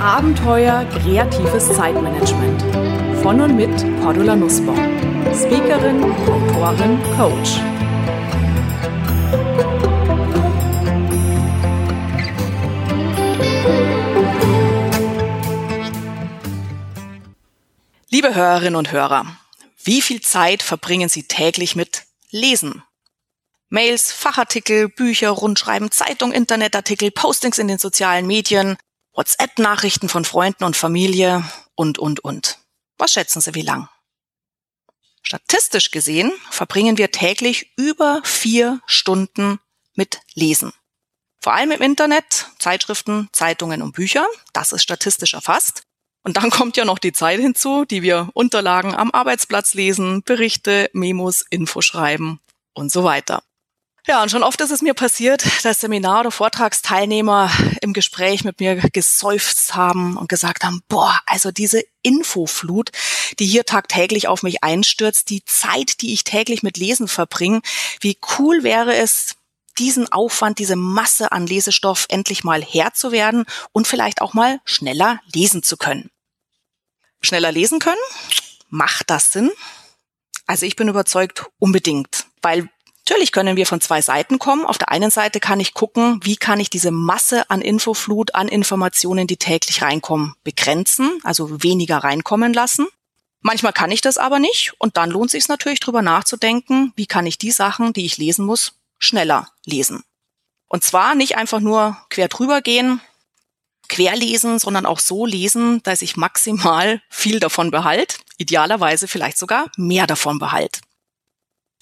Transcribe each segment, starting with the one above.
Abenteuer kreatives Zeitmanagement. Von und mit Cordula Nussbaum. Speakerin, Autorin, Coach. Liebe Hörerinnen und Hörer, wie viel Zeit verbringen Sie täglich mit Lesen? Mails, Fachartikel, Bücher, Rundschreiben, Zeitung, Internetartikel, Postings in den sozialen Medien, WhatsApp-Nachrichten von Freunden und Familie und, und, und. Was schätzen Sie, wie lang? Statistisch gesehen verbringen wir täglich über vier Stunden mit Lesen. Vor allem im Internet, Zeitschriften, Zeitungen und Bücher. Das ist statistisch erfasst. Und dann kommt ja noch die Zeit hinzu, die wir Unterlagen am Arbeitsplatz lesen, Berichte, Memos, Info schreiben und so weiter. Ja, und schon oft ist es mir passiert, dass Seminar- oder Vortragsteilnehmer im Gespräch mit mir geseufzt haben und gesagt haben, boah, also diese Infoflut, die hier tagtäglich auf mich einstürzt, die Zeit, die ich täglich mit Lesen verbringe, wie cool wäre es, diesen Aufwand, diese Masse an Lesestoff endlich mal Herr zu werden und vielleicht auch mal schneller lesen zu können. Schneller lesen können? Macht das Sinn? Also ich bin überzeugt, unbedingt. Weil Natürlich können wir von zwei Seiten kommen. Auf der einen Seite kann ich gucken, wie kann ich diese Masse an Infoflut, an Informationen, die täglich reinkommen, begrenzen, also weniger reinkommen lassen. Manchmal kann ich das aber nicht und dann lohnt es sich natürlich drüber nachzudenken, wie kann ich die Sachen, die ich lesen muss, schneller lesen. Und zwar nicht einfach nur quer drüber gehen, quer lesen, sondern auch so lesen, dass ich maximal viel davon behalte, idealerweise vielleicht sogar mehr davon behalte.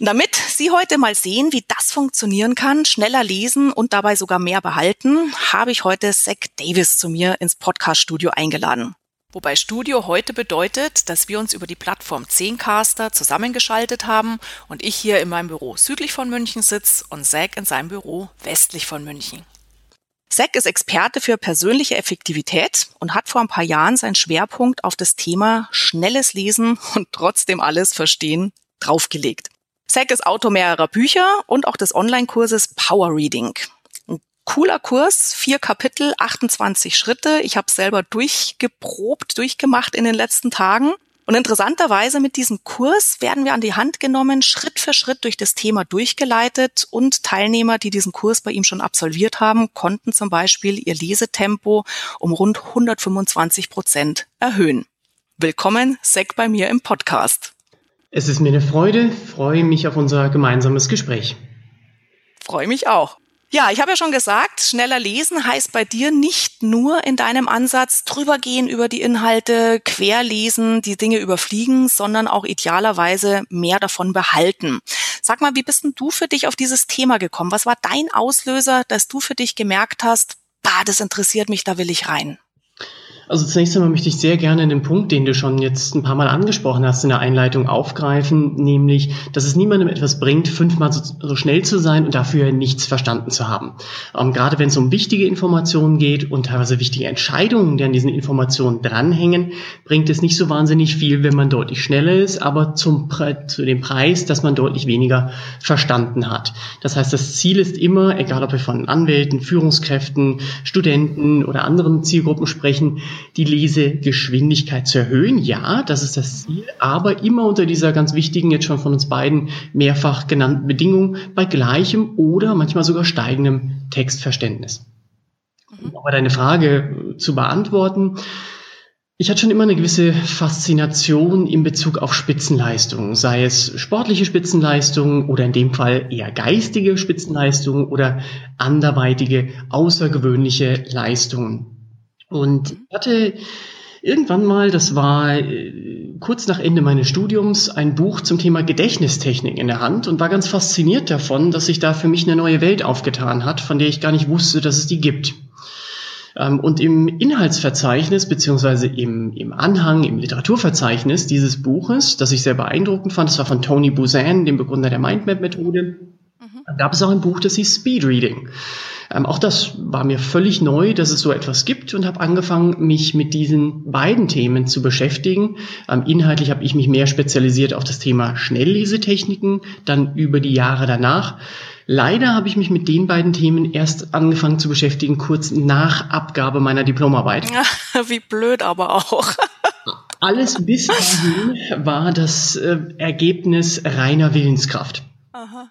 Damit Sie heute mal sehen, wie das funktionieren kann, schneller lesen und dabei sogar mehr behalten, habe ich heute Zach Davis zu mir ins Podcast-Studio eingeladen. Wobei Studio heute bedeutet, dass wir uns über die Plattform 10caster zusammengeschaltet haben und ich hier in meinem Büro südlich von München sitze und Zach in seinem Büro westlich von München. Zach ist Experte für persönliche Effektivität und hat vor ein paar Jahren seinen Schwerpunkt auf das Thema schnelles Lesen und trotzdem alles verstehen draufgelegt. Zack ist Autor mehrerer Bücher und auch des Online-Kurses Power Reading. Ein cooler Kurs, vier Kapitel, 28 Schritte. Ich habe selber durchgeprobt, durchgemacht in den letzten Tagen. Und interessanterweise mit diesem Kurs werden wir an die Hand genommen, Schritt für Schritt durch das Thema durchgeleitet und Teilnehmer, die diesen Kurs bei ihm schon absolviert haben, konnten zum Beispiel ihr Lesetempo um rund 125 Prozent erhöhen. Willkommen, Zack, bei mir im Podcast. Es ist mir eine Freude, freue mich auf unser gemeinsames Gespräch. Freue mich auch. Ja, ich habe ja schon gesagt, schneller lesen heißt bei dir nicht nur in deinem Ansatz drüber gehen über die Inhalte, querlesen, die Dinge überfliegen, sondern auch idealerweise mehr davon behalten. Sag mal, wie bist denn du für dich auf dieses Thema gekommen? Was war dein Auslöser, dass du für dich gemerkt hast, bah, das interessiert mich, da will ich rein? Also zunächst einmal möchte ich sehr gerne den Punkt, den du schon jetzt ein paar Mal angesprochen hast in der Einleitung aufgreifen, nämlich, dass es niemandem etwas bringt, fünfmal so, so schnell zu sein und dafür nichts verstanden zu haben. Ähm, gerade wenn es um wichtige Informationen geht und teilweise wichtige Entscheidungen, die an diesen Informationen dranhängen, bringt es nicht so wahnsinnig viel, wenn man deutlich schneller ist, aber zum zu dem Preis, dass man deutlich weniger verstanden hat. Das heißt, das Ziel ist immer, egal ob wir von Anwälten, Führungskräften, Studenten oder anderen Zielgruppen sprechen, die Lesegeschwindigkeit zu erhöhen. Ja, das ist das Ziel, aber immer unter dieser ganz wichtigen, jetzt schon von uns beiden mehrfach genannten Bedingung bei gleichem oder manchmal sogar steigendem Textverständnis. Um aber deine Frage zu beantworten, ich hatte schon immer eine gewisse Faszination in Bezug auf Spitzenleistungen, sei es sportliche Spitzenleistungen oder in dem Fall eher geistige Spitzenleistungen oder anderweitige außergewöhnliche Leistungen. Und ich hatte irgendwann mal, das war äh, kurz nach Ende meines Studiums, ein Buch zum Thema Gedächtnistechnik in der Hand und war ganz fasziniert davon, dass sich da für mich eine neue Welt aufgetan hat, von der ich gar nicht wusste, dass es die gibt. Ähm, und im Inhaltsverzeichnis beziehungsweise im, im Anhang, im Literaturverzeichnis dieses Buches, das ich sehr beeindruckend fand, das war von Tony Buzan, dem Begründer der Mindmap-Methode, mhm. Gab es auch ein Buch, das hieß Speed Reading. Ähm, auch das war mir völlig neu, dass es so etwas gibt und habe angefangen, mich mit diesen beiden Themen zu beschäftigen. Ähm, inhaltlich habe ich mich mehr spezialisiert auf das Thema Schnelllesetechniken, dann über die Jahre danach Leider habe ich mich mit den beiden Themen erst angefangen zu beschäftigen, kurz nach Abgabe meiner Diplomarbeit. Wie blöd aber auch. Alles bis dahin war das äh, Ergebnis reiner Willenskraft.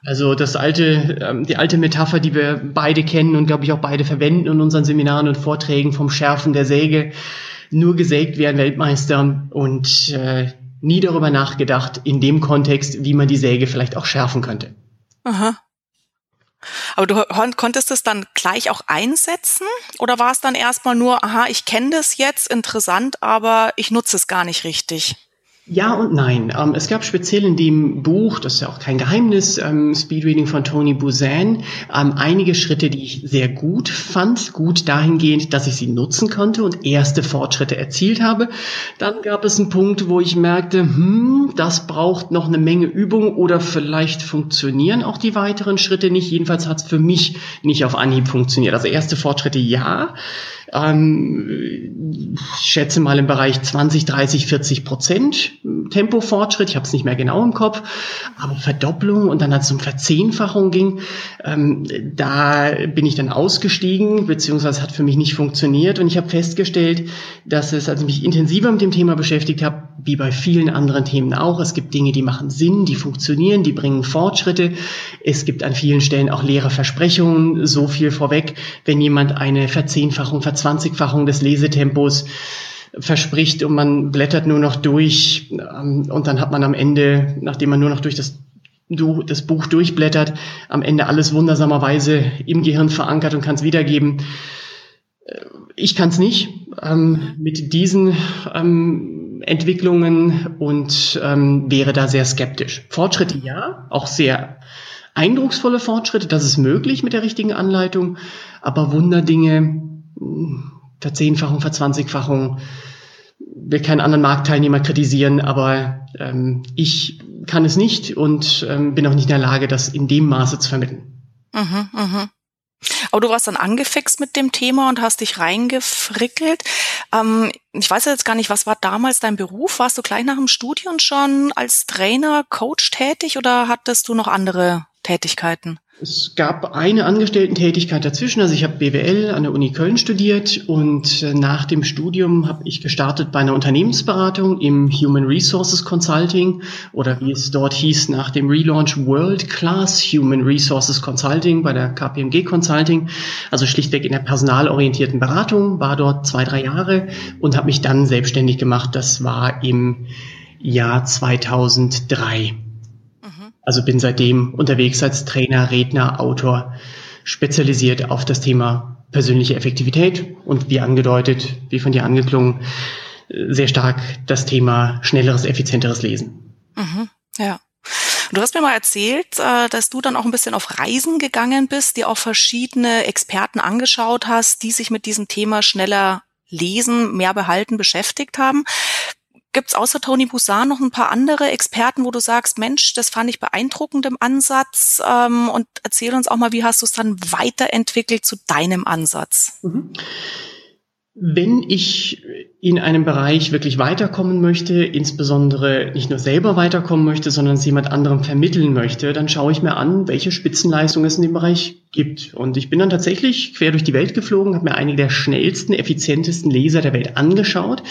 Also das alte, ähm, die alte Metapher, die wir beide kennen und glaube ich auch beide verwenden in unseren Seminaren und Vorträgen vom Schärfen der Säge. Nur gesägt werden Weltmeister und äh, nie darüber nachgedacht in dem Kontext, wie man die Säge vielleicht auch schärfen könnte. Aha. Aber du konntest es dann gleich auch einsetzen oder war es dann erstmal nur, aha, ich kenne das jetzt, interessant, aber ich nutze es gar nicht richtig? Ja und nein. Ähm, es gab speziell in dem Buch, das ist ja auch kein Geheimnis, ähm, Speedreading von Tony Buzan, ähm, einige Schritte, die ich sehr gut fand. Gut dahingehend, dass ich sie nutzen konnte und erste Fortschritte erzielt habe. Dann gab es einen Punkt, wo ich merkte, hm, das braucht noch eine Menge Übung oder vielleicht funktionieren auch die weiteren Schritte nicht. Jedenfalls hat es für mich nicht auf Anhieb funktioniert. Also erste Fortschritte ja. Ähm, ich schätze mal im Bereich 20, 30, 40 Prozent Tempofortschritt. Ich habe es nicht mehr genau im Kopf, aber Verdopplung und dann als es um Verzehnfachung ging, ähm, da bin ich dann ausgestiegen, beziehungsweise hat für mich nicht funktioniert und ich habe festgestellt, dass es, als ich mich intensiver mit dem Thema beschäftigt habe, wie bei vielen anderen Themen auch, es gibt Dinge, die machen Sinn, die funktionieren, die bringen Fortschritte. Es gibt an vielen Stellen auch leere Versprechungen, so viel vorweg, wenn jemand eine Verzehnfachung, Verzwanzigfachung des Lesetempos verspricht und man blättert nur noch durch ähm, und dann hat man am Ende, nachdem man nur noch durch das das Buch durchblättert, am Ende alles wundersamerweise im Gehirn verankert und kann es wiedergeben. Äh, ich kann es nicht. Ähm, mit diesen ähm, Entwicklungen und wäre da sehr skeptisch. Fortschritte ja, auch sehr eindrucksvolle Fortschritte, das ist möglich mit der richtigen Anleitung, aber Wunderdinge, Verzehnfachung, Verzwanzigfachung, will keinen anderen Marktteilnehmer kritisieren, aber ähm, ich kann es nicht und ähm, bin auch nicht in der Lage, das in dem Maße zu vermitteln. Mhm, mhm. Aber du warst dann angefixt mit dem Thema und hast dich reingefrickelt. Ähm, ich weiß jetzt gar nicht, was war damals dein Beruf? Warst du gleich nach dem Studium schon als Trainer, Coach tätig oder hattest du noch andere Tätigkeiten? Es gab eine Angestellten-Tätigkeit dazwischen. Also ich habe BWL an der Uni Köln studiert und äh, nach dem Studium habe ich gestartet bei einer Unternehmensberatung im Human Resources Consulting oder wie es dort hieß nach dem Relaunch World Class Human Resources Consulting bei der KPMG Consulting. Also schlichtweg in der personalorientierten Beratung, war dort zwei, drei Jahre und habe mich dann selbstständig gemacht. Das war im Jahr 2003. Also bin seitdem unterwegs als Trainer, Redner, Autor, spezialisiert auf das Thema persönliche Effektivität und wie angedeutet, wie von dir angeklungen, sehr stark das Thema schnelleres, effizienteres Lesen. Mhm, ja. Du hast mir mal erzählt, äh, dass du dann auch ein bisschen auf Reisen gegangen bist, die auch verschiedene Experten angeschaut hast, die sich mit diesem Thema schneller lesen, mehr behalten beschäftigt haben. Gibt es außer Tony Busan noch ein paar andere Experten, wo du sagst, Mensch, das fand ich beeindruckend im Ansatz ähm, und erzähl uns auch mal, wie hast du es dann weiterentwickelt zu deinem Ansatz? Mhm. Wenn ich in einem Bereich wirklich weiterkommen möchte, insbesondere nicht nur selber weiterkommen möchte, sondern es jemand anderem vermitteln möchte, dann schaue ich mir an, welche Spitzenleistung es in dem Bereich gibt. Und ich bin dann tatsächlich quer durch die Welt geflogen, habe mir einige der schnellsten, effizientesten Leser der Welt angeschaut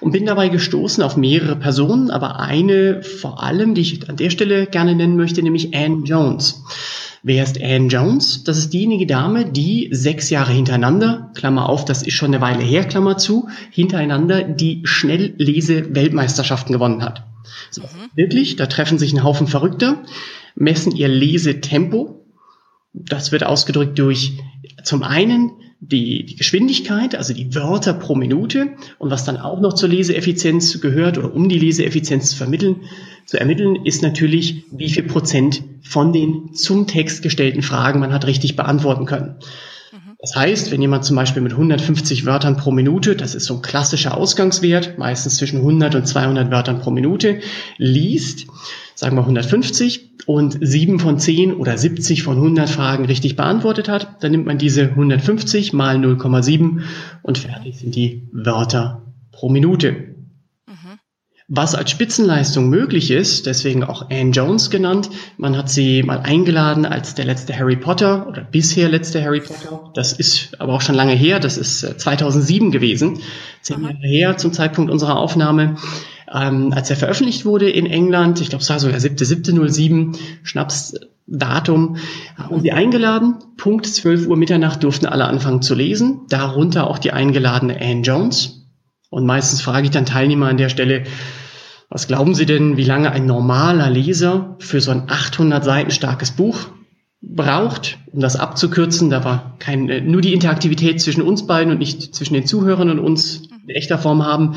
und bin dabei gestoßen auf mehrere Personen, aber eine vor allem, die ich an der Stelle gerne nennen möchte, nämlich Anne Jones. Wer ist Anne Jones? Das ist diejenige Dame, die sechs Jahre hintereinander, Klammer auf, das ist schon eine Weile her, Klammer zu, hintereinander die Schnelllese-Weltmeisterschaften gewonnen hat. So, mhm. Wirklich, da treffen sich ein Haufen Verrückter, messen ihr Lesetempo. Das wird ausgedrückt durch zum einen die, die Geschwindigkeit, also die Wörter pro Minute und was dann auch noch zur Leseeffizienz gehört oder um die Leseeffizienz zu vermitteln, zu ermitteln, ist natürlich, wie viel Prozent von den zum Text gestellten Fragen man hat richtig beantworten können. Das heißt, wenn jemand zum Beispiel mit 150 Wörtern pro Minute, das ist so ein klassischer Ausgangswert, meistens zwischen 100 und 200 Wörtern pro Minute, liest, sagen wir 150 und 7 von 10 oder 70 von 100 Fragen richtig beantwortet hat, dann nimmt man diese 150 mal 0,7 und fertig sind die Wörter pro Minute. Was als Spitzenleistung möglich ist, deswegen auch Anne Jones genannt, man hat sie mal eingeladen als der letzte Harry Potter oder bisher letzte Harry Potter. Das ist aber auch schon lange her, das ist 2007 äh, gewesen, zehn Jahre her zum Zeitpunkt unserer Aufnahme. Ähm, als er veröffentlicht wurde in England, ich glaube es war so der 7.7.07, Schnapsdatum, haben sie eingeladen. Punkt 12 Uhr Mitternacht durften alle anfangen zu lesen, darunter auch die eingeladene Anne Jones. Und meistens frage ich dann Teilnehmer an der Stelle, was glauben Sie denn, wie lange ein normaler Leser für so ein 800 Seiten starkes Buch braucht, um das abzukürzen? Da war kein, äh, nur die Interaktivität zwischen uns beiden und nicht zwischen den Zuhörern und uns in echter Form haben.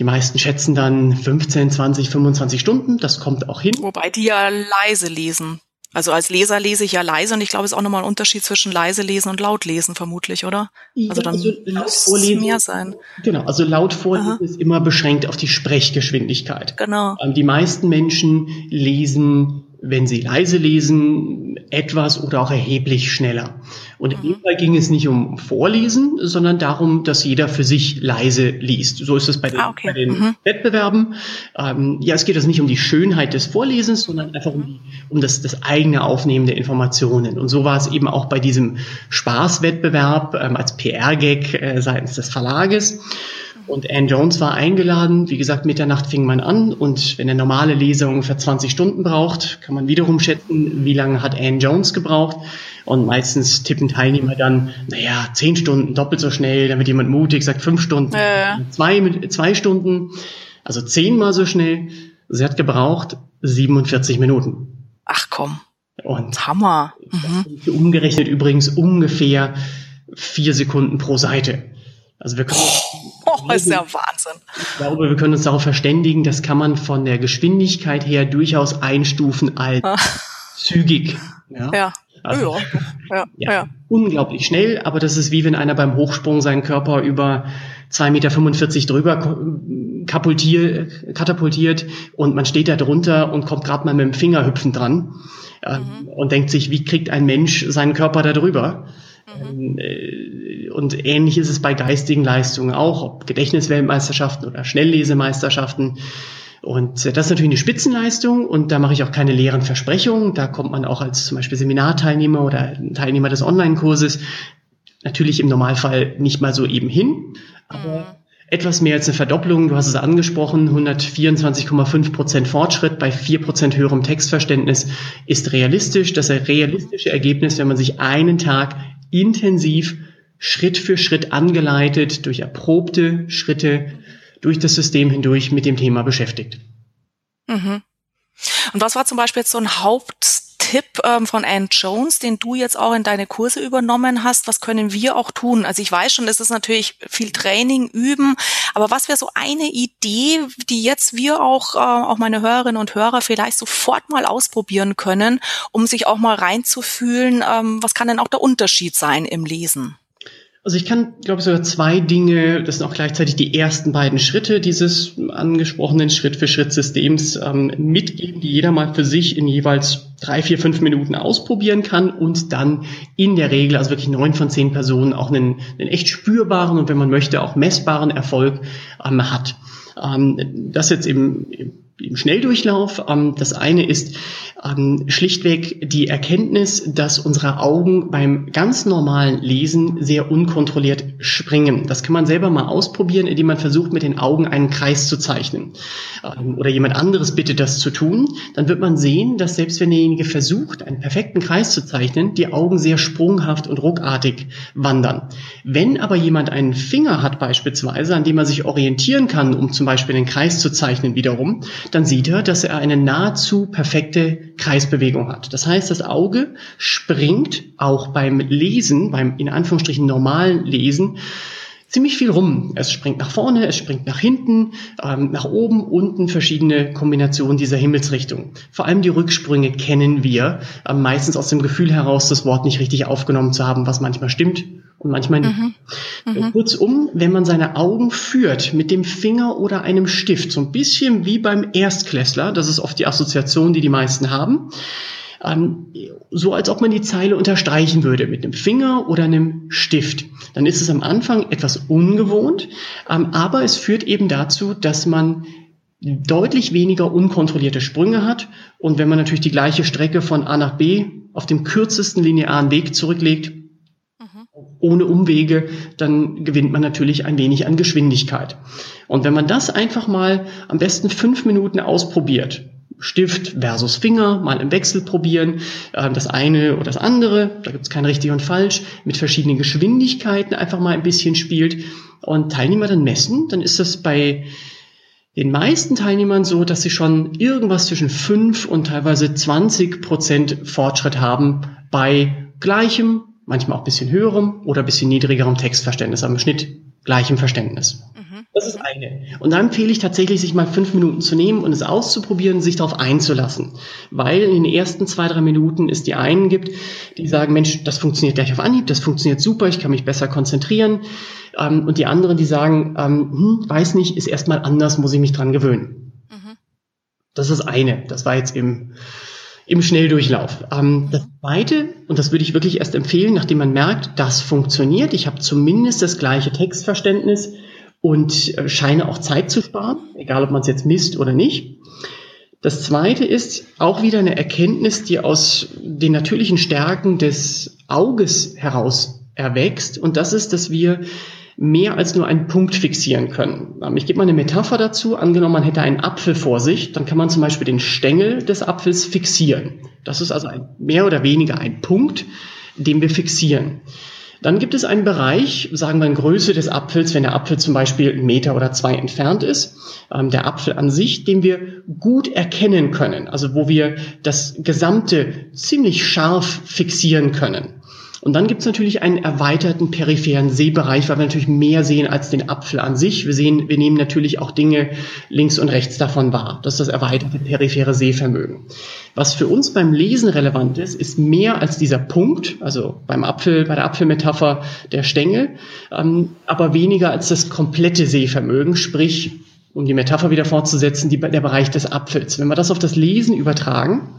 Die meisten schätzen dann 15, 20, 25 Stunden. Das kommt auch hin. Wobei die ja leise lesen. Also als Leser lese ich ja leise und ich glaube, es ist auch nochmal ein Unterschied zwischen leise lesen und laut lesen vermutlich, oder? Also dann also laut vorlesen, mehr sein. Genau, also laut vorlesen Aha. ist immer beschränkt auf die Sprechgeschwindigkeit. Genau. Ähm, die meisten Menschen lesen wenn Sie leise lesen, etwas oder auch erheblich schneller. Und mhm. in dem Fall ging es nicht um Vorlesen, sondern darum, dass jeder für sich leise liest. So ist es bei den, ah, okay. bei den mhm. Wettbewerben. Ähm, ja, es geht also nicht um die Schönheit des Vorlesens, sondern einfach um, um das, das eigene Aufnehmen der Informationen. Und so war es eben auch bei diesem Spaßwettbewerb ähm, als PR-Gag äh, seitens des Verlages. Und Anne Jones war eingeladen. Wie gesagt, Mitternacht fing man an. Und wenn eine normale Leser ungefähr 20 Stunden braucht, kann man wiederum schätzen, wie lange hat Anne Jones gebraucht. Und meistens tippen Teilnehmer dann, naja, 10 Stunden, doppelt so schnell. Dann wird jemand mutig, sagt 5 Stunden, äh. zwei, zwei Stunden, also zehnmal so schnell. Sie hat gebraucht 47 Minuten. Ach komm. Und Hammer. Mhm. Umgerechnet übrigens ungefähr vier Sekunden pro Seite. Also wir können, oh, ist ja Wahnsinn. Ich glaube, wir können uns darauf verständigen, das kann man von der Geschwindigkeit her durchaus einstufen als ah. zügig. Ja. ja. Also, ja, ja, ja, Unglaublich schnell, aber das ist wie wenn einer beim Hochsprung seinen Körper über 2,45 Meter drüber katapultiert und man steht da drunter und kommt gerade mal mit dem Finger hüpfend dran ähm, mhm. und denkt sich, wie kriegt ein Mensch seinen Körper da drüber? Mhm. Und ähnlich ist es bei geistigen Leistungen auch, ob Gedächtnisweltmeisterschaften oder Schnelllesemeisterschaften. Und das ist natürlich eine Spitzenleistung und da mache ich auch keine leeren Versprechungen. Da kommt man auch als zum Beispiel Seminarteilnehmer oder Teilnehmer des Online-Kurses natürlich im Normalfall nicht mal so eben hin. Aber mhm. etwas mehr als eine Verdopplung, du hast es angesprochen, 124,5 Prozent Fortschritt bei 4 Prozent höherem Textverständnis ist realistisch. Das realistische Ergebnis, wenn man sich einen Tag intensiv Schritt für Schritt angeleitet, durch erprobte Schritte durch das System hindurch mit dem Thema beschäftigt. Mhm. Und was war zum Beispiel jetzt so ein Haupttipp ähm, von Anne Jones, den du jetzt auch in deine Kurse übernommen hast? Was können wir auch tun? Also ich weiß schon, es ist natürlich viel Training, Üben, aber was wäre so eine Idee, die jetzt wir auch, äh, auch meine Hörerinnen und Hörer vielleicht sofort mal ausprobieren können, um sich auch mal reinzufühlen, ähm, was kann denn auch der Unterschied sein im Lesen? Also ich kann, glaube ich, sogar zwei Dinge, das sind auch gleichzeitig die ersten beiden Schritte dieses angesprochenen Schritt-für-Schritt-Systems ähm, mitgeben, die jeder mal für sich in jeweils drei, vier, fünf Minuten ausprobieren kann und dann in der Regel, also wirklich neun von zehn Personen, auch einen, einen echt spürbaren und wenn man möchte auch messbaren Erfolg ähm, hat. Ähm, das jetzt im, im Schnelldurchlauf. Ähm, das eine ist ähm, schlichtweg die Erkenntnis, dass unsere Augen beim ganz normalen Lesen sehr unkontrolliert springen. Das kann man selber mal ausprobieren, indem man versucht, mit den Augen einen Kreis zu zeichnen. Ähm, oder jemand anderes bittet das zu tun. Dann wird man sehen, dass selbst wenn derjenige versucht, einen perfekten Kreis zu zeichnen, die Augen sehr sprunghaft und ruckartig wandern. Wenn aber jemand einen Finger hat beispielsweise, an dem er sich orientieren kann, um zum Beispiel einen Kreis zu zeichnen wiederum, dann sieht er, dass er eine nahezu perfekte Kreisbewegung hat. Das heißt, das Auge springt auch beim Lesen, beim in Anführungsstrichen normalen Lesen, ziemlich viel rum. Es springt nach vorne, es springt nach hinten, ähm, nach oben, unten, verschiedene Kombinationen dieser Himmelsrichtung. Vor allem die Rücksprünge kennen wir, äh, meistens aus dem Gefühl heraus, das Wort nicht richtig aufgenommen zu haben, was manchmal stimmt und manchmal nicht. Mhm. Mhm. Kurzum, wenn man seine Augen führt mit dem Finger oder einem Stift, so ein bisschen wie beim Erstklässler, das ist oft die Assoziation, die die meisten haben, ähm, so als ob man die Zeile unterstreichen würde mit einem Finger oder einem Stift. Dann ist es am Anfang etwas ungewohnt, ähm, aber es führt eben dazu, dass man deutlich weniger unkontrollierte Sprünge hat. Und wenn man natürlich die gleiche Strecke von A nach B auf dem kürzesten linearen Weg zurücklegt, mhm. ohne Umwege, dann gewinnt man natürlich ein wenig an Geschwindigkeit. Und wenn man das einfach mal am besten fünf Minuten ausprobiert, Stift versus Finger, mal im Wechsel probieren, äh, das eine oder das andere, da gibt es kein richtig und falsch, mit verschiedenen Geschwindigkeiten einfach mal ein bisschen spielt und Teilnehmer dann messen, dann ist das bei den meisten Teilnehmern so, dass sie schon irgendwas zwischen 5 und teilweise 20 Prozent Fortschritt haben bei gleichem, manchmal auch bisschen höherem oder bisschen niedrigerem Textverständnis, aber im Schnitt gleichem Verständnis. Das ist eine. Und da empfehle ich tatsächlich, sich mal fünf Minuten zu nehmen und es auszuprobieren, sich darauf einzulassen. Weil in den ersten zwei, drei Minuten es die einen gibt, die sagen, Mensch, das funktioniert gleich auf Anhieb, das funktioniert super, ich kann mich besser konzentrieren. Ähm, und die anderen, die sagen, ähm, hm, weiß nicht, ist erstmal anders, muss ich mich dran gewöhnen. Mhm. Das ist das eine. Das war jetzt im, im Schnelldurchlauf. Ähm, das zweite, und das würde ich wirklich erst empfehlen, nachdem man merkt, das funktioniert, ich habe zumindest das gleiche Textverständnis und äh, scheine auch Zeit zu sparen, egal ob man es jetzt misst oder nicht. Das zweite ist auch wieder eine Erkenntnis, die aus den natürlichen Stärken des Auges heraus erwächst. Und das ist, dass wir mehr als nur einen Punkt fixieren können. Ähm, ich gebe mal eine Metapher dazu. Angenommen, man hätte einen Apfel vor sich, dann kann man zum Beispiel den Stängel des Apfels fixieren. Das ist also ein, mehr oder weniger ein Punkt, den wir fixieren. Dann gibt es einen Bereich, sagen wir in Größe des Apfels, wenn der Apfel zum Beispiel einen Meter oder zwei entfernt ist, ähm, der Apfel an sich, den wir gut erkennen können, also wo wir das Gesamte ziemlich scharf fixieren können. Und dann gibt es natürlich einen erweiterten peripheren Sehbereich, weil wir natürlich mehr sehen als den Apfel an sich. Wir sehen, wir nehmen natürlich auch Dinge links und rechts davon wahr. Das ist das erweiterte periphere Sehvermögen. Was für uns beim Lesen relevant ist, ist mehr als dieser Punkt, also beim Apfel, bei der Apfelmetapher der Stängel, ähm, aber weniger als das komplette Sehvermögen, sprich, um die Metapher wieder fortzusetzen, die, der Bereich des Apfels. Wenn wir das auf das Lesen übertragen,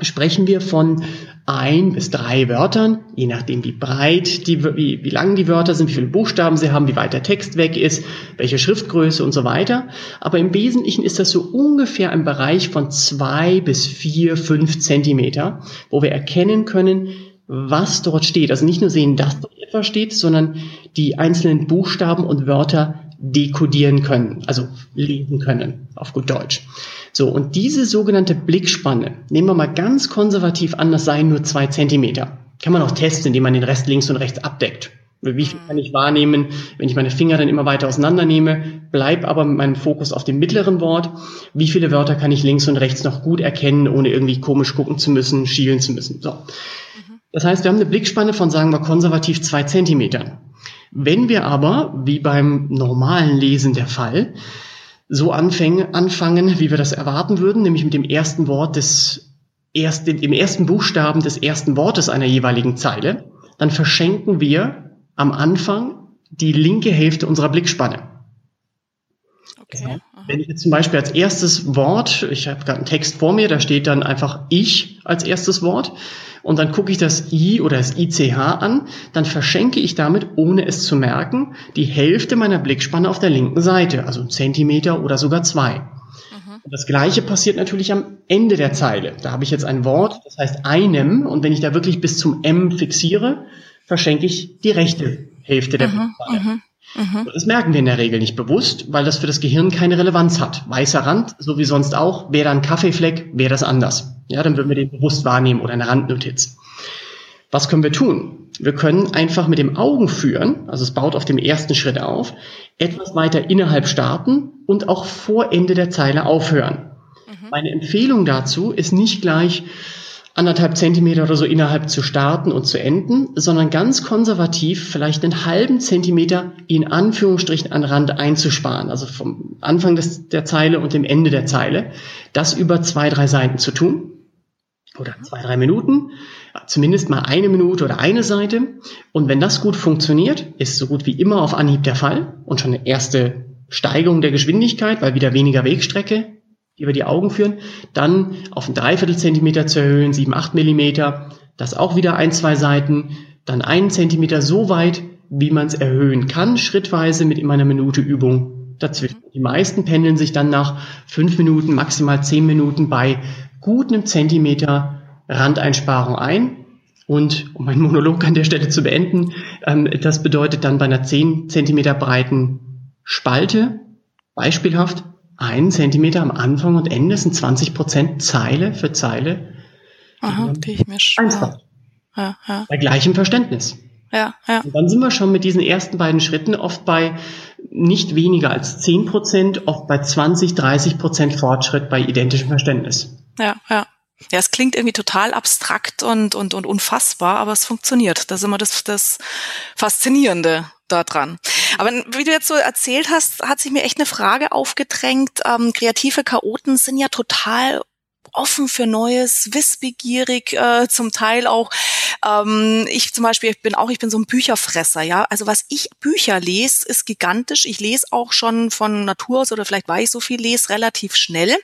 sprechen wir von ein bis drei Wörtern, je nachdem wie breit, die, wie, wie lang die Wörter sind, wie viele Buchstaben sie haben, wie weit der Text weg ist, welche Schriftgröße und so weiter. Aber im Wesentlichen ist das so ungefähr ein Bereich von zwei bis vier, fünf Zentimeter, wo wir erkennen können, was dort steht. Also nicht nur sehen, dass dort etwas steht, sondern die einzelnen Buchstaben und Wörter dekodieren können, also lesen können, auf gut Deutsch. So, und diese sogenannte Blickspanne, nehmen wir mal ganz konservativ an, das seien nur zwei Zentimeter. Kann man auch testen, indem man den Rest links und rechts abdeckt. Wie viel kann ich wahrnehmen, wenn ich meine Finger dann immer weiter auseinandernehme, bleib aber mit meinem Fokus auf dem mittleren Wort. Wie viele Wörter kann ich links und rechts noch gut erkennen, ohne irgendwie komisch gucken zu müssen, schielen zu müssen. So. Das heißt, wir haben eine Blickspanne von, sagen wir, konservativ zwei Zentimetern. Wenn wir aber, wie beim normalen Lesen der Fall, so anfangen, anfangen, wie wir das erwarten würden, nämlich mit dem ersten Wort des ersten, dem ersten Buchstaben des ersten Wortes einer jeweiligen Zeile, dann verschenken wir am Anfang die linke Hälfte unserer Blickspanne. Okay. Wenn ich jetzt zum Beispiel als erstes Wort, ich habe gerade einen Text vor mir, da steht dann einfach ich als erstes Wort und dann gucke ich das I oder das ICH an, dann verschenke ich damit, ohne es zu merken, die Hälfte meiner Blickspanne auf der linken Seite, also ein Zentimeter oder sogar zwei. Mhm. Das gleiche passiert natürlich am Ende der Zeile. Da habe ich jetzt ein Wort, das heißt einem, und wenn ich da wirklich bis zum M fixiere, verschenke ich die rechte Hälfte der mhm. Blickspanne. Mhm. Das merken wir in der Regel nicht bewusst, weil das für das Gehirn keine Relevanz hat. Weißer Rand, so wie sonst auch, wäre da ein Kaffeefleck, wäre das anders. Ja, dann würden wir den bewusst wahrnehmen oder eine Randnotiz. Was können wir tun? Wir können einfach mit dem Augen führen, also es baut auf dem ersten Schritt auf, etwas weiter innerhalb starten und auch vor Ende der Zeile aufhören. Mhm. Meine Empfehlung dazu ist nicht gleich, anderthalb Zentimeter oder so innerhalb zu starten und zu enden, sondern ganz konservativ vielleicht einen halben Zentimeter in Anführungsstrichen an Rand einzusparen, also vom Anfang des, der Zeile und dem Ende der Zeile, das über zwei, drei Seiten zu tun oder zwei, drei Minuten, zumindest mal eine Minute oder eine Seite. Und wenn das gut funktioniert, ist so gut wie immer auf Anhieb der Fall und schon eine erste Steigerung der Geschwindigkeit, weil wieder weniger Wegstrecke über die Augen führen, dann auf ein Dreiviertel Zentimeter zu erhöhen, sieben, acht Millimeter, das auch wieder ein, zwei Seiten, dann einen Zentimeter so weit, wie man es erhöhen kann, schrittweise mit immer einer Minute Übung dazwischen. Die meisten pendeln sich dann nach fünf Minuten, maximal zehn Minuten bei gut einem Zentimeter Randeinsparung ein. Und um meinen Monolog an der Stelle zu beenden, ähm, das bedeutet dann bei einer zehn Zentimeter breiten Spalte, beispielhaft, einen Zentimeter am Anfang und Ende sind 20 Prozent Zeile für Zeile. Aha, die ich mir Einfach. Ja, ja. Bei gleichem Verständnis. Ja, ja. Und dann sind wir schon mit diesen ersten beiden Schritten oft bei nicht weniger als 10 Prozent, oft bei 20, 30 Prozent Fortschritt bei identischem Verständnis. Ja, ja. Ja, es klingt irgendwie total abstrakt und, und, und unfassbar, aber es funktioniert. Das ist immer das, das Faszinierende daran. Aber wie du jetzt so erzählt hast, hat sich mir echt eine Frage aufgedrängt. Ähm, kreative Chaoten sind ja total offen für Neues, wissbegierig, äh, zum Teil auch. Ähm, ich zum Beispiel ich bin auch, ich bin so ein Bücherfresser, ja. Also was ich Bücher lese, ist gigantisch. Ich lese auch schon von Natur aus oder vielleicht weil ich so viel lese, relativ schnell.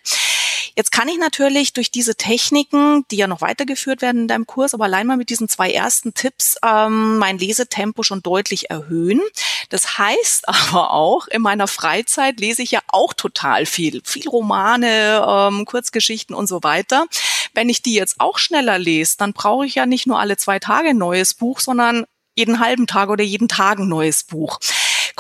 Jetzt kann ich natürlich durch diese Techniken, die ja noch weitergeführt werden in deinem Kurs, aber allein mal mit diesen zwei ersten Tipps ähm, mein Lesetempo schon deutlich erhöhen. Das heißt aber auch, in meiner Freizeit lese ich ja auch total viel. Viel Romane, ähm, Kurzgeschichten und so weiter. Wenn ich die jetzt auch schneller lese, dann brauche ich ja nicht nur alle zwei Tage ein neues Buch, sondern jeden halben Tag oder jeden Tag ein neues Buch.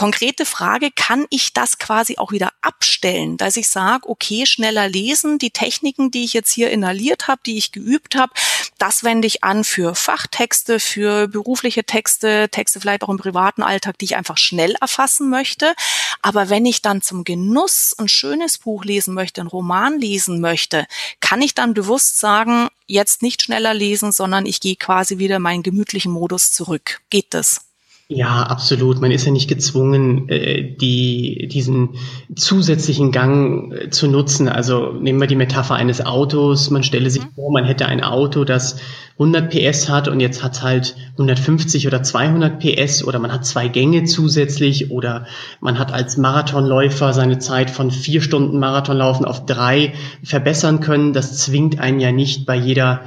Konkrete Frage, kann ich das quasi auch wieder abstellen, dass ich sage, okay, schneller lesen, die Techniken, die ich jetzt hier inhaliert habe, die ich geübt habe, das wende ich an für Fachtexte, für berufliche Texte, Texte vielleicht auch im privaten Alltag, die ich einfach schnell erfassen möchte. Aber wenn ich dann zum Genuss ein schönes Buch lesen möchte, ein Roman lesen möchte, kann ich dann bewusst sagen, jetzt nicht schneller lesen, sondern ich gehe quasi wieder in meinen gemütlichen Modus zurück. Geht das? Ja, absolut. Man ist ja nicht gezwungen, äh, die, diesen zusätzlichen Gang äh, zu nutzen. Also nehmen wir die Metapher eines Autos. Man stelle sich mhm. vor, man hätte ein Auto, das 100 PS hat und jetzt hat es halt 150 oder 200 PS oder man hat zwei Gänge zusätzlich oder man hat als Marathonläufer seine Zeit von vier Stunden Marathonlaufen auf drei verbessern können. Das zwingt einen ja nicht bei jeder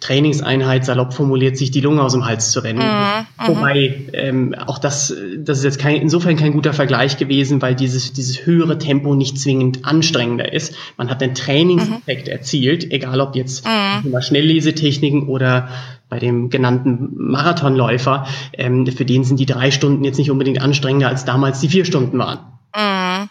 Trainingseinheit, salopp formuliert, sich die Lunge aus dem Hals zu rennen. Mhm, Wobei ähm, auch das, das ist jetzt kein, insofern kein guter Vergleich gewesen, weil dieses, dieses höhere Tempo nicht zwingend anstrengender ist. Man hat einen Trainingseffekt mhm. erzielt, egal ob jetzt mhm. Schnelllesetechniken oder bei dem genannten Marathonläufer, ähm, für den sind die drei Stunden jetzt nicht unbedingt anstrengender als damals die vier Stunden waren. Mhm.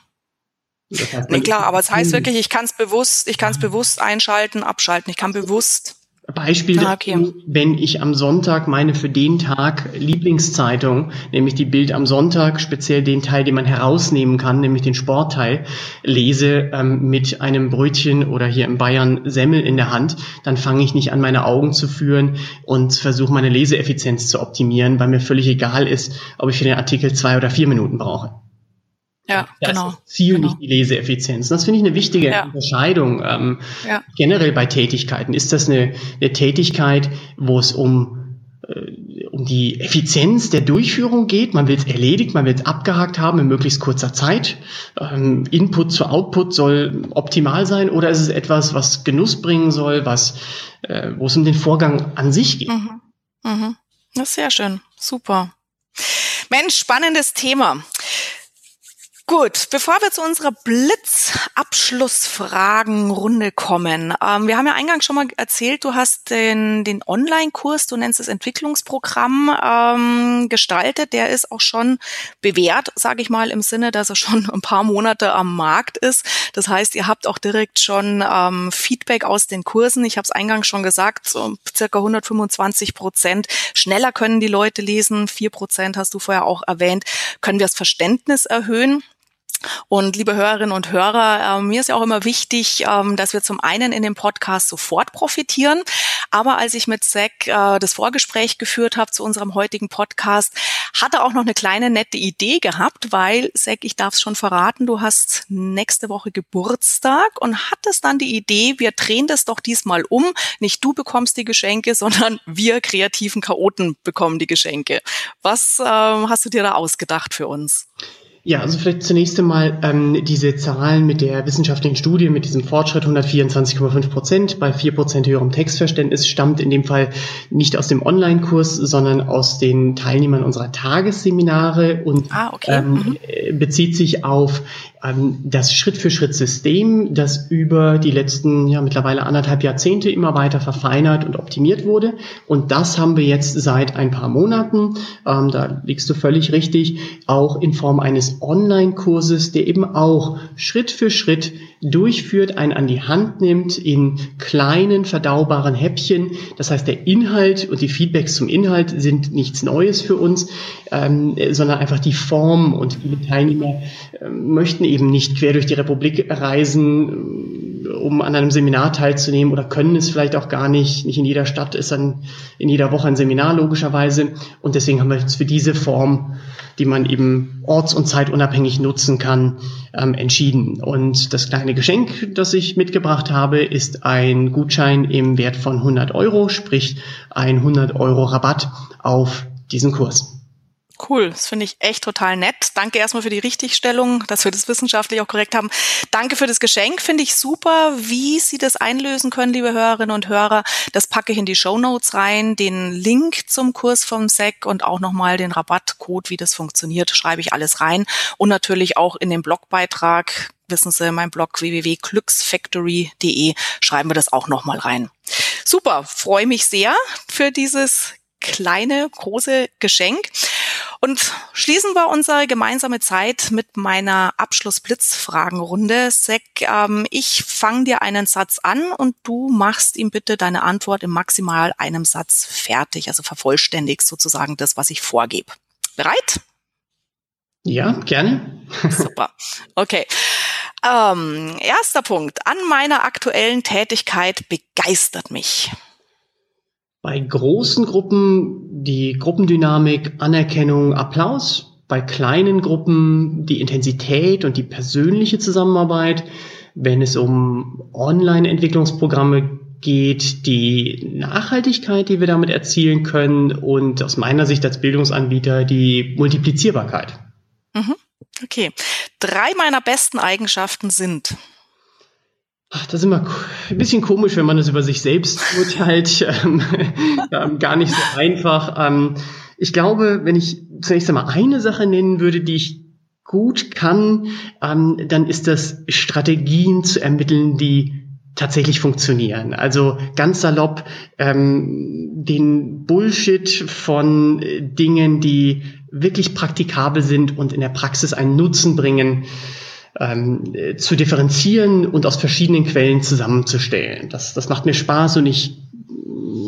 Das heißt, nee, klar, aber es heißt wirklich, ich kann es bewusst, ich kann es bewusst einschalten, abschalten. Ich kann bewusst Beispiel, ah, okay. wenn ich am Sonntag meine für den Tag Lieblingszeitung, nämlich die Bild am Sonntag, speziell den Teil, den man herausnehmen kann, nämlich den Sportteil, lese ähm, mit einem Brötchen oder hier in Bayern Semmel in der Hand, dann fange ich nicht an, meine Augen zu führen und versuche meine Leseeffizienz zu optimieren, weil mir völlig egal ist, ob ich für den Artikel zwei oder vier Minuten brauche. Ja, das genau. Ziel genau. nicht die Leseeffizienz. Das finde ich eine wichtige ja. Unterscheidung. Ähm, ja. Generell bei Tätigkeiten. Ist das eine, eine Tätigkeit, wo es um, äh, um die Effizienz der Durchführung geht? Man will es erledigt, man will es abgehakt haben in möglichst kurzer Zeit. Ähm, Input zu Output soll optimal sein oder ist es etwas, was Genuss bringen soll, was, äh, wo es um den Vorgang an sich geht? Mhm. Mhm. Das ist sehr schön. Super. Mensch, spannendes Thema. Gut, bevor wir zu unserer Blitzabschlussfragenrunde kommen. Ähm, wir haben ja eingangs schon mal erzählt, du hast den, den Online-Kurs, du nennst es Entwicklungsprogramm, ähm, gestaltet. Der ist auch schon bewährt, sage ich mal, im Sinne, dass er schon ein paar Monate am Markt ist. Das heißt, ihr habt auch direkt schon ähm, Feedback aus den Kursen. Ich habe es eingangs schon gesagt, so circa 125 Prozent. Schneller können die Leute lesen, vier Prozent hast du vorher auch erwähnt, können wir das Verständnis erhöhen. Und liebe Hörerinnen und Hörer, äh, mir ist ja auch immer wichtig, ähm, dass wir zum einen in dem Podcast sofort profitieren. Aber als ich mit Zack äh, das Vorgespräch geführt habe zu unserem heutigen Podcast, hat er auch noch eine kleine nette Idee gehabt, weil Zack, ich darf es schon verraten, du hast nächste Woche Geburtstag und hattest dann die Idee, wir drehen das doch diesmal um. Nicht du bekommst die Geschenke, sondern wir kreativen Chaoten bekommen die Geschenke. Was äh, hast du dir da ausgedacht für uns? Ja, also vielleicht zunächst einmal ähm, diese Zahlen mit der wissenschaftlichen Studie, mit diesem Fortschritt 124,5 Prozent bei 4 Prozent höherem Textverständnis stammt in dem Fall nicht aus dem Online-Kurs, sondern aus den Teilnehmern unserer Tagesseminare und ah, okay. ähm, mhm. Äh, bezieht sich auf das Schritt-für-Schritt-System, das über die letzten ja mittlerweile anderthalb Jahrzehnte immer weiter verfeinert und optimiert wurde. Und das haben wir jetzt seit ein paar Monaten, ähm, da liegst du völlig richtig, auch in Form eines Online-Kurses, der eben auch Schritt für Schritt durchführt, einen an die Hand nimmt in kleinen, verdaubaren Häppchen. Das heißt, der Inhalt und die Feedbacks zum Inhalt sind nichts Neues für uns, ähm, sondern einfach die Form und die Teilnehmer äh, möchten eben nicht quer durch die Republik reisen, um an einem Seminar teilzunehmen oder können es vielleicht auch gar nicht. Nicht in jeder Stadt ist dann in jeder Woche ein Seminar logischerweise. Und deswegen haben wir jetzt für diese Form die man eben orts- und zeitunabhängig nutzen kann, ähm, entschieden. Und das kleine Geschenk, das ich mitgebracht habe, ist ein Gutschein im Wert von 100 Euro, sprich ein 100 Euro Rabatt auf diesen Kurs. Cool, das finde ich echt total nett. Danke erstmal für die Richtigstellung, dass wir das wissenschaftlich auch korrekt haben. Danke für das Geschenk, finde ich super. Wie Sie das einlösen können, liebe Hörerinnen und Hörer, das packe ich in die Show Notes rein. Den Link zum Kurs vom SEC und auch nochmal den Rabattcode, wie das funktioniert, schreibe ich alles rein. Und natürlich auch in den Blogbeitrag, wissen Sie, mein Blog www.glücksfactory.de, schreiben wir das auch nochmal rein. Super, freue mich sehr für dieses kleine, große Geschenk. Und schließen wir unsere gemeinsame Zeit mit meiner Abschluss-Blitzfragenrunde. Sek, ähm, ich fange dir einen Satz an und du machst ihm bitte deine Antwort in maximal einem Satz fertig, also vervollständigst sozusagen das, was ich vorgebe. Bereit? Ja, gerne. Super. Okay. Ähm, erster Punkt. An meiner aktuellen Tätigkeit begeistert mich. Bei großen Gruppen die Gruppendynamik, Anerkennung, Applaus. Bei kleinen Gruppen die Intensität und die persönliche Zusammenarbeit. Wenn es um Online-Entwicklungsprogramme geht, die Nachhaltigkeit, die wir damit erzielen können und aus meiner Sicht als Bildungsanbieter die Multiplizierbarkeit. Mhm. Okay. Drei meiner besten Eigenschaften sind Ach, das ist immer ein bisschen komisch, wenn man das über sich selbst urteilt. ähm, ähm, gar nicht so einfach. Ähm, ich glaube, wenn ich zunächst einmal eine Sache nennen würde, die ich gut kann, dann ist das Strategien zu ermitteln, die tatsächlich funktionieren. Also ganz salopp den Bullshit von Dingen, die wirklich praktikabel sind und in der Praxis einen Nutzen bringen, ähm, zu differenzieren und aus verschiedenen Quellen zusammenzustellen. Das, das macht mir Spaß und ich,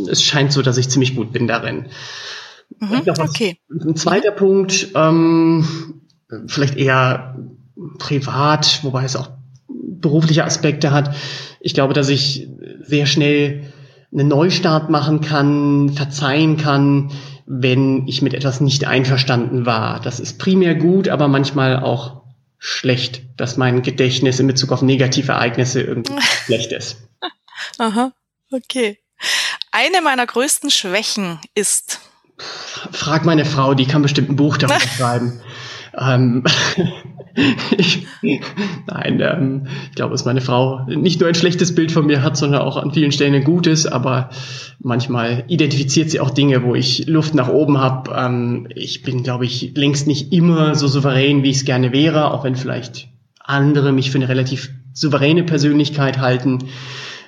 es scheint so, dass ich ziemlich gut bin darin. Mhm, okay. Ein zweiter Punkt, ähm, vielleicht eher privat, wobei es auch berufliche Aspekte hat. Ich glaube, dass ich sehr schnell einen Neustart machen kann, verzeihen kann, wenn ich mit etwas nicht einverstanden war. Das ist primär gut, aber manchmal auch schlecht, dass mein Gedächtnis in Bezug auf negative Ereignisse irgendwie schlecht ist. Aha, okay. Eine meiner größten Schwächen ist. Frag meine Frau, die kann bestimmt ein Buch darüber schreiben. Ähm, ich, nein, ähm, ich glaube, dass meine Frau nicht nur ein schlechtes Bild von mir hat, sondern auch an vielen Stellen ein gutes, aber manchmal identifiziert sie auch Dinge, wo ich Luft nach oben habe. Ähm, ich bin, glaube ich, längst nicht immer so souverän, wie ich es gerne wäre, auch wenn vielleicht andere mich für eine relativ souveräne Persönlichkeit halten.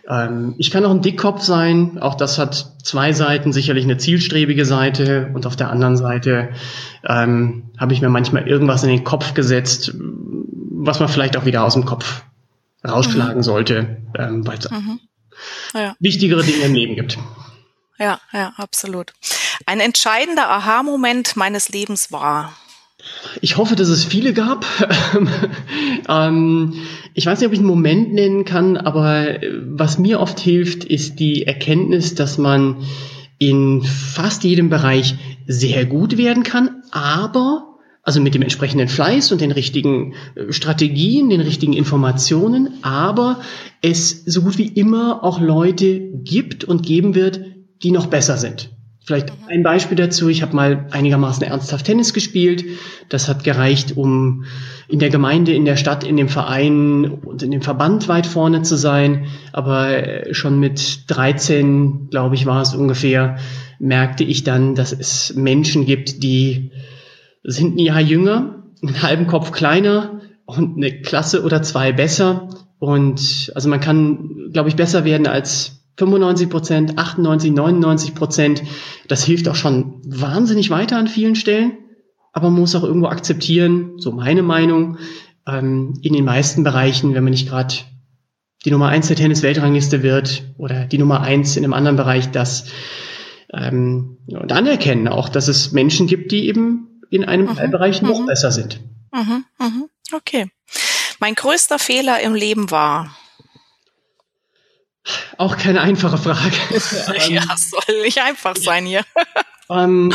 Ähm, ich kann auch ein Dickkopf sein. Auch das hat zwei Seiten, sicherlich eine zielstrebige Seite. Und auf der anderen Seite ähm, habe ich mir manchmal irgendwas in den Kopf gesetzt, was man vielleicht auch wieder aus dem Kopf rausschlagen mhm. sollte, ähm, weil es mhm. ja. wichtigere Dinge im Leben gibt. Ja, ja, absolut. Ein entscheidender Aha-Moment meines Lebens war. Ich hoffe, dass es viele gab. ähm, ich weiß nicht, ob ich einen Moment nennen kann, aber äh, was mir oft hilft, ist die Erkenntnis, dass man in fast jedem Bereich sehr gut werden kann, aber also mit dem entsprechenden Fleiß und den richtigen äh, Strategien, den richtigen Informationen, aber es so gut wie immer auch Leute gibt und geben wird, die noch besser sind. Vielleicht mhm. ein Beispiel dazu. Ich habe mal einigermaßen ernsthaft Tennis gespielt. Das hat gereicht, um in der Gemeinde, in der Stadt, in dem Verein und in dem Verband weit vorne zu sein. Aber äh, schon mit 13, glaube ich, war es ungefähr, merkte ich dann, dass es Menschen gibt, die sind ein Jahr jünger, einen halben Kopf kleiner und eine Klasse oder zwei besser. Und also man kann, glaube ich, besser werden als 95 Prozent, 98, 99 Prozent. Das hilft auch schon wahnsinnig weiter an vielen Stellen. Aber man muss auch irgendwo akzeptieren, so meine Meinung, ähm, in den meisten Bereichen, wenn man nicht gerade die Nummer eins der Tennis-Weltrangliste wird oder die Nummer eins in einem anderen Bereich, dass ähm, und anerkennen auch, dass es Menschen gibt, die eben in einem mhm. Bereich noch mhm. besser sind. Mhm. Mhm. Okay. Mein größter Fehler im Leben war, auch keine einfache Frage. ja, soll nicht einfach sein hier. ähm,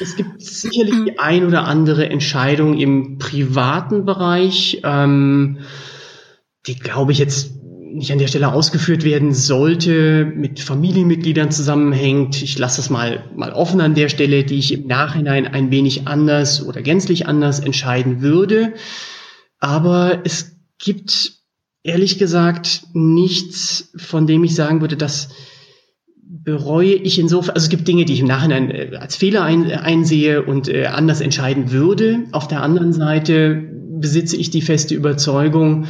es gibt sicherlich die ein oder andere Entscheidung im privaten Bereich, ähm, die, glaube ich, jetzt nicht an der Stelle ausgeführt werden sollte, mit Familienmitgliedern zusammenhängt. Ich lasse das mal, mal offen an der Stelle, die ich im Nachhinein ein wenig anders oder gänzlich anders entscheiden würde. Aber es gibt ehrlich gesagt nichts, von dem ich sagen würde, das bereue ich insofern, also es gibt Dinge, die ich im Nachhinein äh, als Fehler ein, einsehe und äh, anders entscheiden würde. Auf der anderen Seite besitze ich die feste Überzeugung,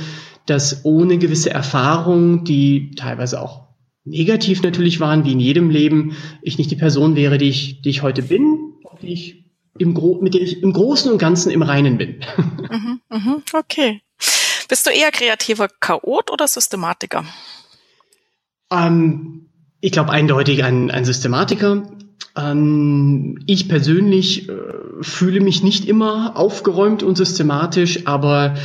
dass ohne gewisse Erfahrungen, die teilweise auch negativ natürlich waren, wie in jedem Leben, ich nicht die Person wäre, die ich, die ich heute bin, die ich im mit der ich im Großen und Ganzen im Reinen bin. Mhm, mhm, okay. Bist du eher kreativer Chaot oder Systematiker? Ähm, ich glaube eindeutig ein, ein Systematiker. Ähm, ich persönlich äh, fühle mich nicht immer aufgeräumt und systematisch, aber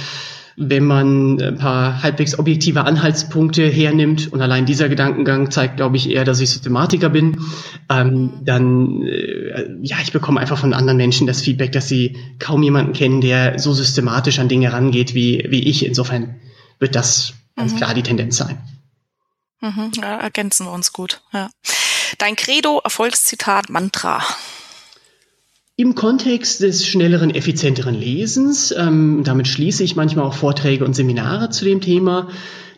wenn man ein paar halbwegs objektive Anhaltspunkte hernimmt und allein dieser Gedankengang zeigt, glaube ich, eher, dass ich Systematiker bin, ähm, dann, äh, ja, ich bekomme einfach von anderen Menschen das Feedback, dass sie kaum jemanden kennen, der so systematisch an Dinge rangeht wie, wie ich. Insofern wird das ganz mhm. klar die Tendenz sein. Mhm, ja, ergänzen wir uns gut. Ja. Dein Credo, Erfolgszitat, Mantra. Im Kontext des schnelleren, effizienteren Lesens, ähm, damit schließe ich manchmal auch Vorträge und Seminare zu dem Thema,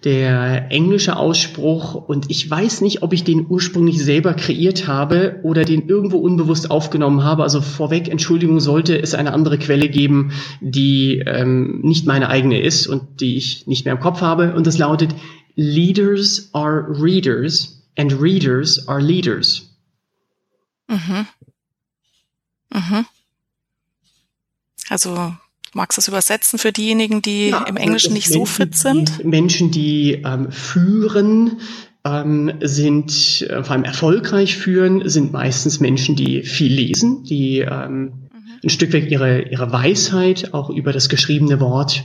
der englische Ausspruch, und ich weiß nicht, ob ich den ursprünglich selber kreiert habe oder den irgendwo unbewusst aufgenommen habe. Also vorweg, Entschuldigung, sollte es eine andere Quelle geben, die ähm, nicht meine eigene ist und die ich nicht mehr im Kopf habe. Und das lautet, Leaders are readers and readers are leaders. Mhm. Mhm. Also magst du das übersetzen für diejenigen, die ja, im Englischen nicht Menschen, so fit sind? Menschen, die ähm, führen, ähm, sind äh, vor allem erfolgreich führen, sind meistens Menschen, die viel lesen, die ähm, mhm. ein Stück weit ihre, ihre Weisheit auch über das geschriebene Wort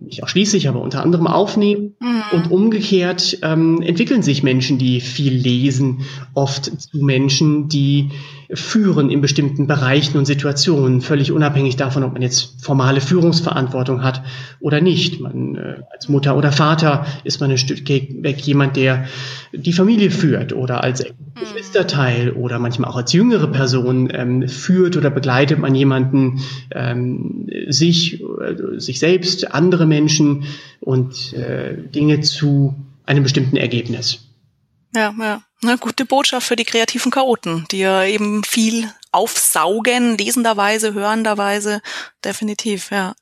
nicht ausschließlich, aber unter anderem aufnehmen. Mhm. Und umgekehrt ähm, entwickeln sich Menschen, die viel lesen, oft zu Menschen, die führen in bestimmten Bereichen und Situationen, völlig unabhängig davon, ob man jetzt formale Führungsverantwortung hat oder nicht. Man, äh, als Mutter oder Vater ist man ein Stück weg jemand, der die Familie führt oder als Geschwisterteil oder manchmal auch als jüngere Person ähm, führt oder begleitet man jemanden, ähm, sich, äh, sich selbst, andere Menschen und äh, Dinge zu einem bestimmten Ergebnis. Ja, ja. Eine gute Botschaft für die kreativen Chaoten, die ja eben viel aufsaugen, lesenderweise, hörenderweise. Definitiv, ja.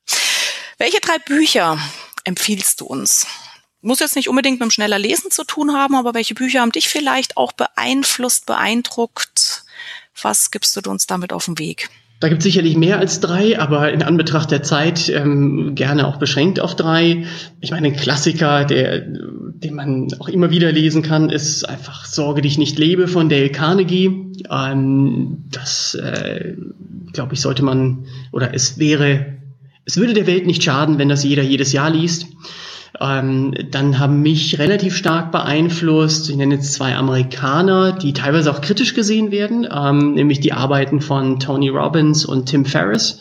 Welche drei Bücher empfiehlst du uns? Muss jetzt nicht unbedingt mit dem schneller Lesen zu tun haben, aber welche Bücher haben dich vielleicht auch beeinflusst, beeindruckt? Was gibst du uns damit auf den Weg? Da gibt es sicherlich mehr als drei, aber in Anbetracht der Zeit ähm, gerne auch beschränkt auf drei. Ich meine, ein Klassiker, der, den man auch immer wieder lesen kann, ist einfach Sorge dich nicht lebe von Dale Carnegie. Ähm, das, äh, glaube ich, sollte man, oder es wäre, es würde der Welt nicht schaden, wenn das jeder jedes Jahr liest. Ähm, dann haben mich relativ stark beeinflusst, ich nenne jetzt zwei Amerikaner, die teilweise auch kritisch gesehen werden, ähm, nämlich die Arbeiten von Tony Robbins und Tim Ferriss.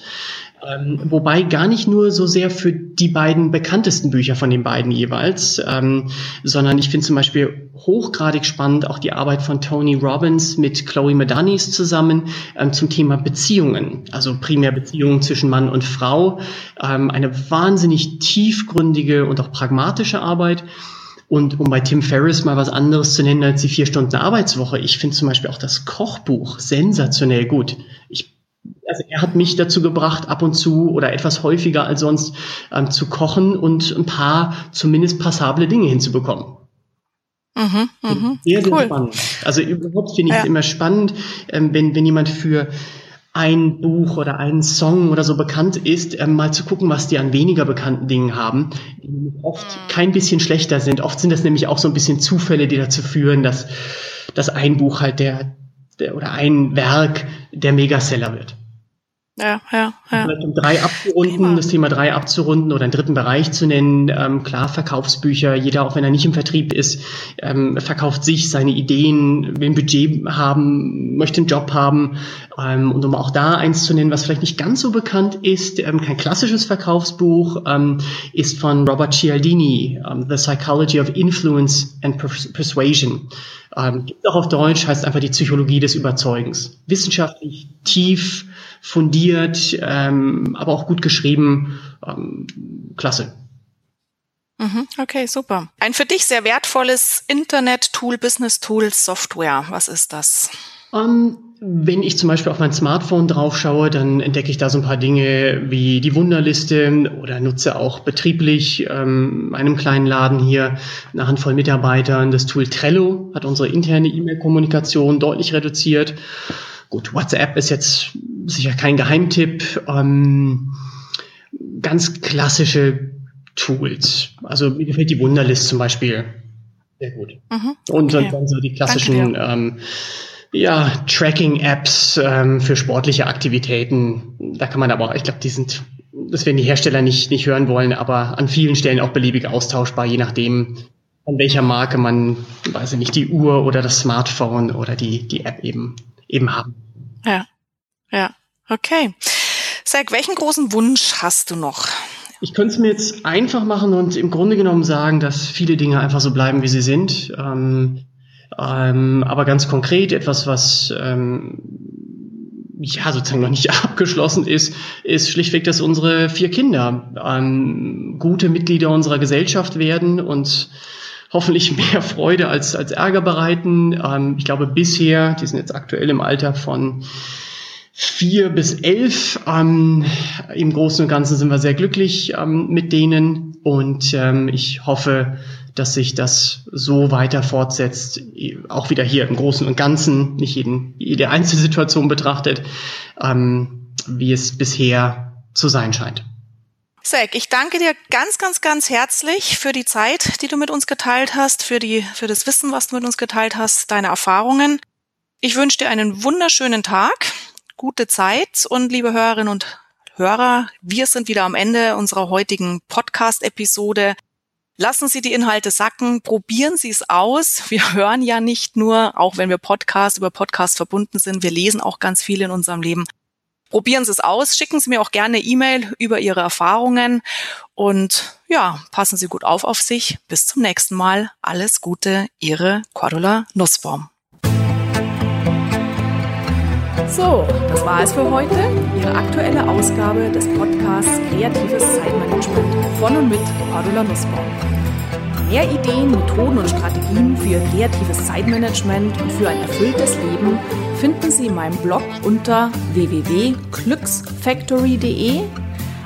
Ähm, wobei gar nicht nur so sehr für die beiden bekanntesten Bücher von den beiden jeweils, ähm, sondern ich finde zum Beispiel hochgradig spannend auch die Arbeit von Tony Robbins mit Chloe Medanis zusammen ähm, zum Thema Beziehungen, also primär Beziehungen zwischen Mann und Frau. Ähm, eine wahnsinnig tiefgründige und auch pragmatische Arbeit. Und um bei Tim Ferriss mal was anderes zu nennen als die vier Stunden Arbeitswoche, ich finde zum Beispiel auch das Kochbuch sensationell gut. Ich also er hat mich dazu gebracht, ab und zu oder etwas häufiger als sonst ähm, zu kochen und ein paar zumindest passable Dinge hinzubekommen. Mhm, mh. Sehr, sehr cool. spannend. Also überhaupt finde ich ja. es immer spannend, ähm, wenn, wenn jemand für ein Buch oder einen Song oder so bekannt ist, ähm, mal zu gucken, was die an weniger bekannten Dingen haben, die oft mhm. kein bisschen schlechter sind. Oft sind das nämlich auch so ein bisschen Zufälle, die dazu führen, dass, dass ein Buch halt der, der oder ein Werk der Megaseller wird. Ja, ja, ja. Vielleicht um drei abzurunden, Prima. das Thema drei abzurunden oder einen dritten Bereich zu nennen. Ähm, klar, Verkaufsbücher, jeder, auch wenn er nicht im Vertrieb ist, ähm, verkauft sich, seine Ideen, will ein Budget haben, möchte einen Job haben. Ähm, und um auch da eins zu nennen, was vielleicht nicht ganz so bekannt ist, ähm, kein klassisches Verkaufsbuch, ähm, ist von Robert Cialdini, ähm, The Psychology of Influence and Persuasion. Ähm, gibt auch auf Deutsch, heißt einfach die Psychologie des Überzeugens. Wissenschaftlich tief fundiert, ähm, aber auch gut geschrieben. Ähm, klasse. Mhm, okay, super. Ein für dich sehr wertvolles Internet-Tool, Business-Tool, Software. Was ist das? Um, ähm, wenn ich zum Beispiel auf mein Smartphone drauf schaue, dann entdecke ich da so ein paar Dinge wie die Wunderliste oder nutze auch betrieblich ähm, einem kleinen Laden hier eine Handvoll Mitarbeitern. Das Tool Trello hat unsere interne E-Mail-Kommunikation deutlich reduziert. Gut, WhatsApp ist jetzt sicher kein Geheimtipp. Ähm, ganz klassische Tools. Also mir gefällt die Wunderlist zum Beispiel sehr gut. Mhm, okay. Und dann so die klassischen ähm, ja, Tracking-Apps ähm, für sportliche Aktivitäten. Da kann man aber, ich glaube, die sind, das werden die Hersteller nicht, nicht hören wollen, aber an vielen Stellen auch beliebig austauschbar, je nachdem, an welcher Marke man, weiß ich nicht, die Uhr oder das Smartphone oder die, die App eben eben haben. Ja, ja, okay. Sag, welchen großen Wunsch hast du noch? Ich könnte es mir jetzt einfach machen und im Grunde genommen sagen, dass viele Dinge einfach so bleiben, wie sie sind. Ähm, ähm, aber ganz konkret etwas, was ähm, ja sozusagen noch nicht abgeschlossen ist, ist schlichtweg, dass unsere vier Kinder ähm, gute Mitglieder unserer Gesellschaft werden und hoffentlich mehr Freude als, als Ärger bereiten. Ähm, ich glaube bisher, die sind jetzt aktuell im Alter von vier bis elf. Ähm, Im Großen und Ganzen sind wir sehr glücklich ähm, mit denen und ähm, ich hoffe, dass sich das so weiter fortsetzt, auch wieder hier im Großen und Ganzen, nicht jeden, jede Einzelsituation betrachtet, ähm, wie es bisher zu sein scheint. Zack, ich danke dir ganz, ganz, ganz herzlich für die Zeit, die du mit uns geteilt hast, für die, für das Wissen, was du mit uns geteilt hast, deine Erfahrungen. Ich wünsche dir einen wunderschönen Tag, gute Zeit und liebe Hörerinnen und Hörer, wir sind wieder am Ende unserer heutigen Podcast-Episode. Lassen Sie die Inhalte sacken, probieren Sie es aus. Wir hören ja nicht nur, auch wenn wir Podcast über Podcast verbunden sind, wir lesen auch ganz viel in unserem Leben. Probieren Sie es aus, schicken Sie mir auch gerne E-Mail über Ihre Erfahrungen und ja, passen Sie gut auf auf sich. Bis zum nächsten Mal. Alles Gute, Ihre Cordula Nussbaum. So, das war es für heute. Ihre aktuelle Ausgabe des Podcasts Kreatives Zeitmanagement von und mit Cordula Nussbaum. Mehr Ideen, Methoden und Strategien für Ihr kreatives Zeitmanagement und für ein erfülltes Leben finden Sie in meinem Blog unter www.glücksfactory.de,